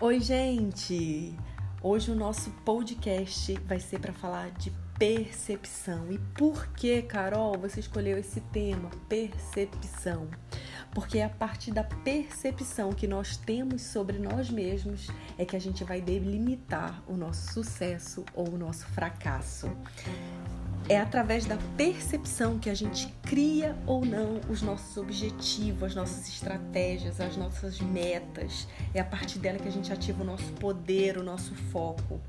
Oi, gente! Hoje o nosso podcast vai ser para falar de percepção. E por que, Carol, você escolheu esse tema, percepção? Porque é a partir da percepção que nós temos sobre nós mesmos é que a gente vai delimitar o nosso sucesso ou o nosso fracasso. É através da percepção que a gente cria ou não os nossos objetivos, as nossas estratégias, as nossas metas. É a partir dela que a gente ativa o nosso poder, o nosso foco.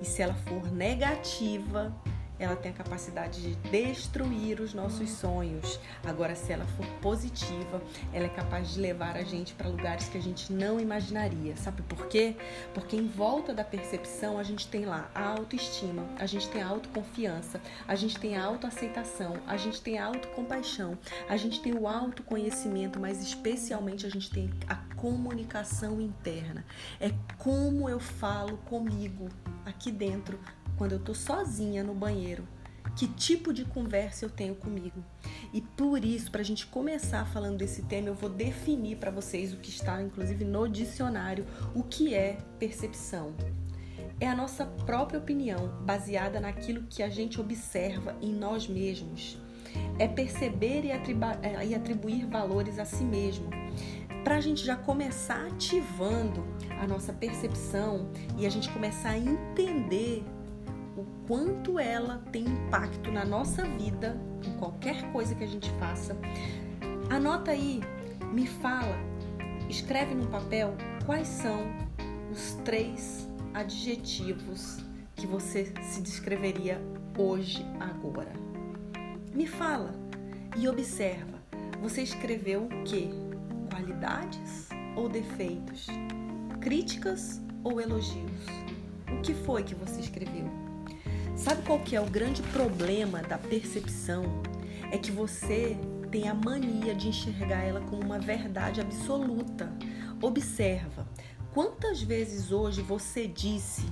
E se ela for negativa, ela tem a capacidade de destruir os nossos sonhos. Agora, se ela for positiva, ela é capaz de levar a gente para lugares que a gente não imaginaria. Sabe por quê? Porque em volta da percepção a gente tem lá a autoestima, a gente tem a autoconfiança, a gente tem a autoaceitação, a gente tem a autocompaixão, a gente tem o autoconhecimento, mas especialmente a gente tem a comunicação interna. É como eu falo comigo aqui dentro quando eu tô sozinha no banheiro, que tipo de conversa eu tenho comigo. E por isso, para a gente começar falando desse tema, eu vou definir para vocês o que está, inclusive, no dicionário, o que é percepção. É a nossa própria opinião, baseada naquilo que a gente observa em nós mesmos. É perceber e, é, e atribuir valores a si mesmo. Para a gente já começar ativando a nossa percepção e a gente começar a entender o quanto ela tem impacto na nossa vida, em qualquer coisa que a gente faça. Anota aí, me fala, escreve no papel quais são os três adjetivos que você se descreveria hoje, agora. Me fala e observa. Você escreveu o que? Qualidades ou defeitos? Críticas ou elogios? O que foi que você escreveu? Sabe qual que é o grande problema da percepção? É que você tem a mania de enxergar ela como uma verdade absoluta. Observa, quantas vezes hoje você disse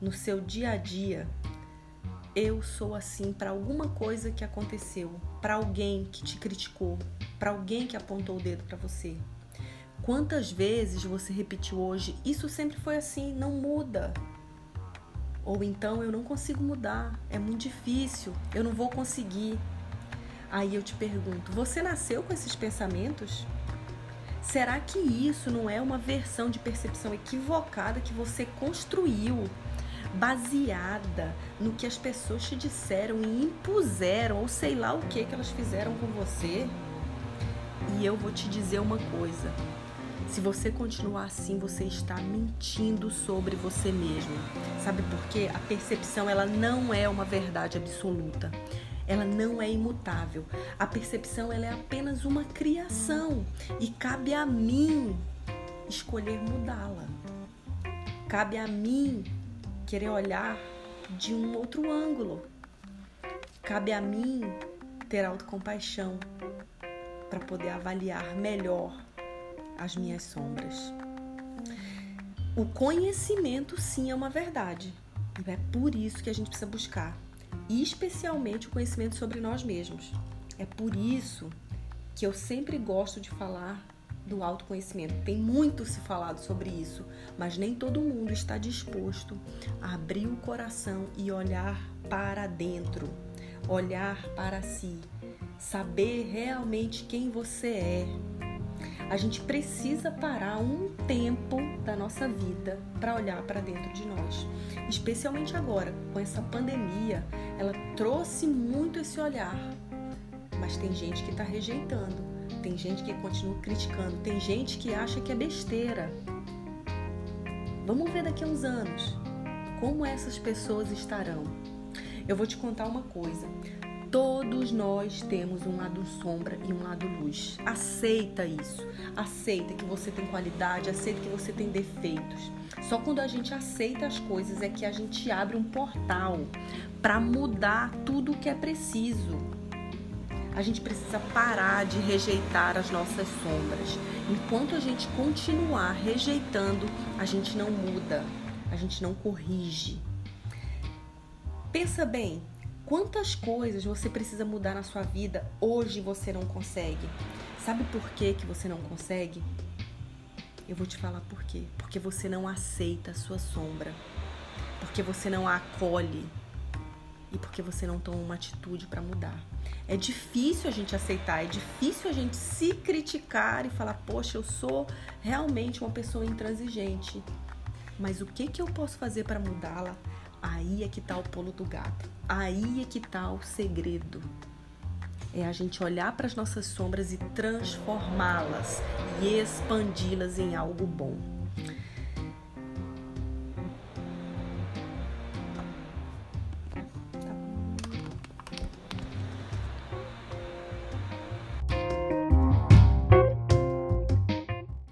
no seu dia a dia eu sou assim para alguma coisa que aconteceu, para alguém que te criticou, para alguém que apontou o dedo para você. Quantas vezes você repetiu hoje, isso sempre foi assim, não muda. Ou então eu não consigo mudar, é muito difícil, eu não vou conseguir. Aí eu te pergunto: você nasceu com esses pensamentos? Será que isso não é uma versão de percepção equivocada que você construiu, baseada no que as pessoas te disseram e impuseram, ou sei lá o que que elas fizeram com você? E eu vou te dizer uma coisa: se você continuar assim, você está mentindo sobre você mesmo. Sabe por quê? A percepção ela não é uma verdade absoluta. Ela não é imutável. A percepção ela é apenas uma criação e cabe a mim escolher mudá-la. Cabe a mim querer olhar de um outro ângulo. Cabe a mim ter autocompaixão para poder avaliar melhor as minhas sombras. O conhecimento, sim, é uma verdade. E é por isso que a gente precisa buscar, especialmente o conhecimento sobre nós mesmos. É por isso que eu sempre gosto de falar do autoconhecimento. Tem muito se falado sobre isso, mas nem todo mundo está disposto a abrir o coração e olhar para dentro, olhar para si, saber realmente quem você é, a gente precisa parar um tempo da nossa vida para olhar para dentro de nós. Especialmente agora, com essa pandemia, ela trouxe muito esse olhar. Mas tem gente que está rejeitando, tem gente que continua criticando, tem gente que acha que é besteira. Vamos ver daqui a uns anos como essas pessoas estarão. Eu vou te contar uma coisa. Todos nós temos um lado sombra e um lado luz. Aceita isso. Aceita que você tem qualidade, aceita que você tem defeitos. Só quando a gente aceita as coisas é que a gente abre um portal para mudar tudo o que é preciso. A gente precisa parar de rejeitar as nossas sombras. Enquanto a gente continuar rejeitando, a gente não muda, a gente não corrige. Pensa bem, Quantas coisas você precisa mudar na sua vida hoje você não consegue? Sabe por que, que você não consegue? Eu vou te falar por quê. Porque você não aceita a sua sombra. Porque você não a acolhe. E porque você não toma uma atitude para mudar. É difícil a gente aceitar, é difícil a gente se criticar e falar, poxa, eu sou realmente uma pessoa intransigente. Mas o que, que eu posso fazer para mudá-la? Aí é que tá o pulo do gato. Aí é que tá o segredo. É a gente olhar para as nossas sombras e transformá-las e expandi-las em algo bom.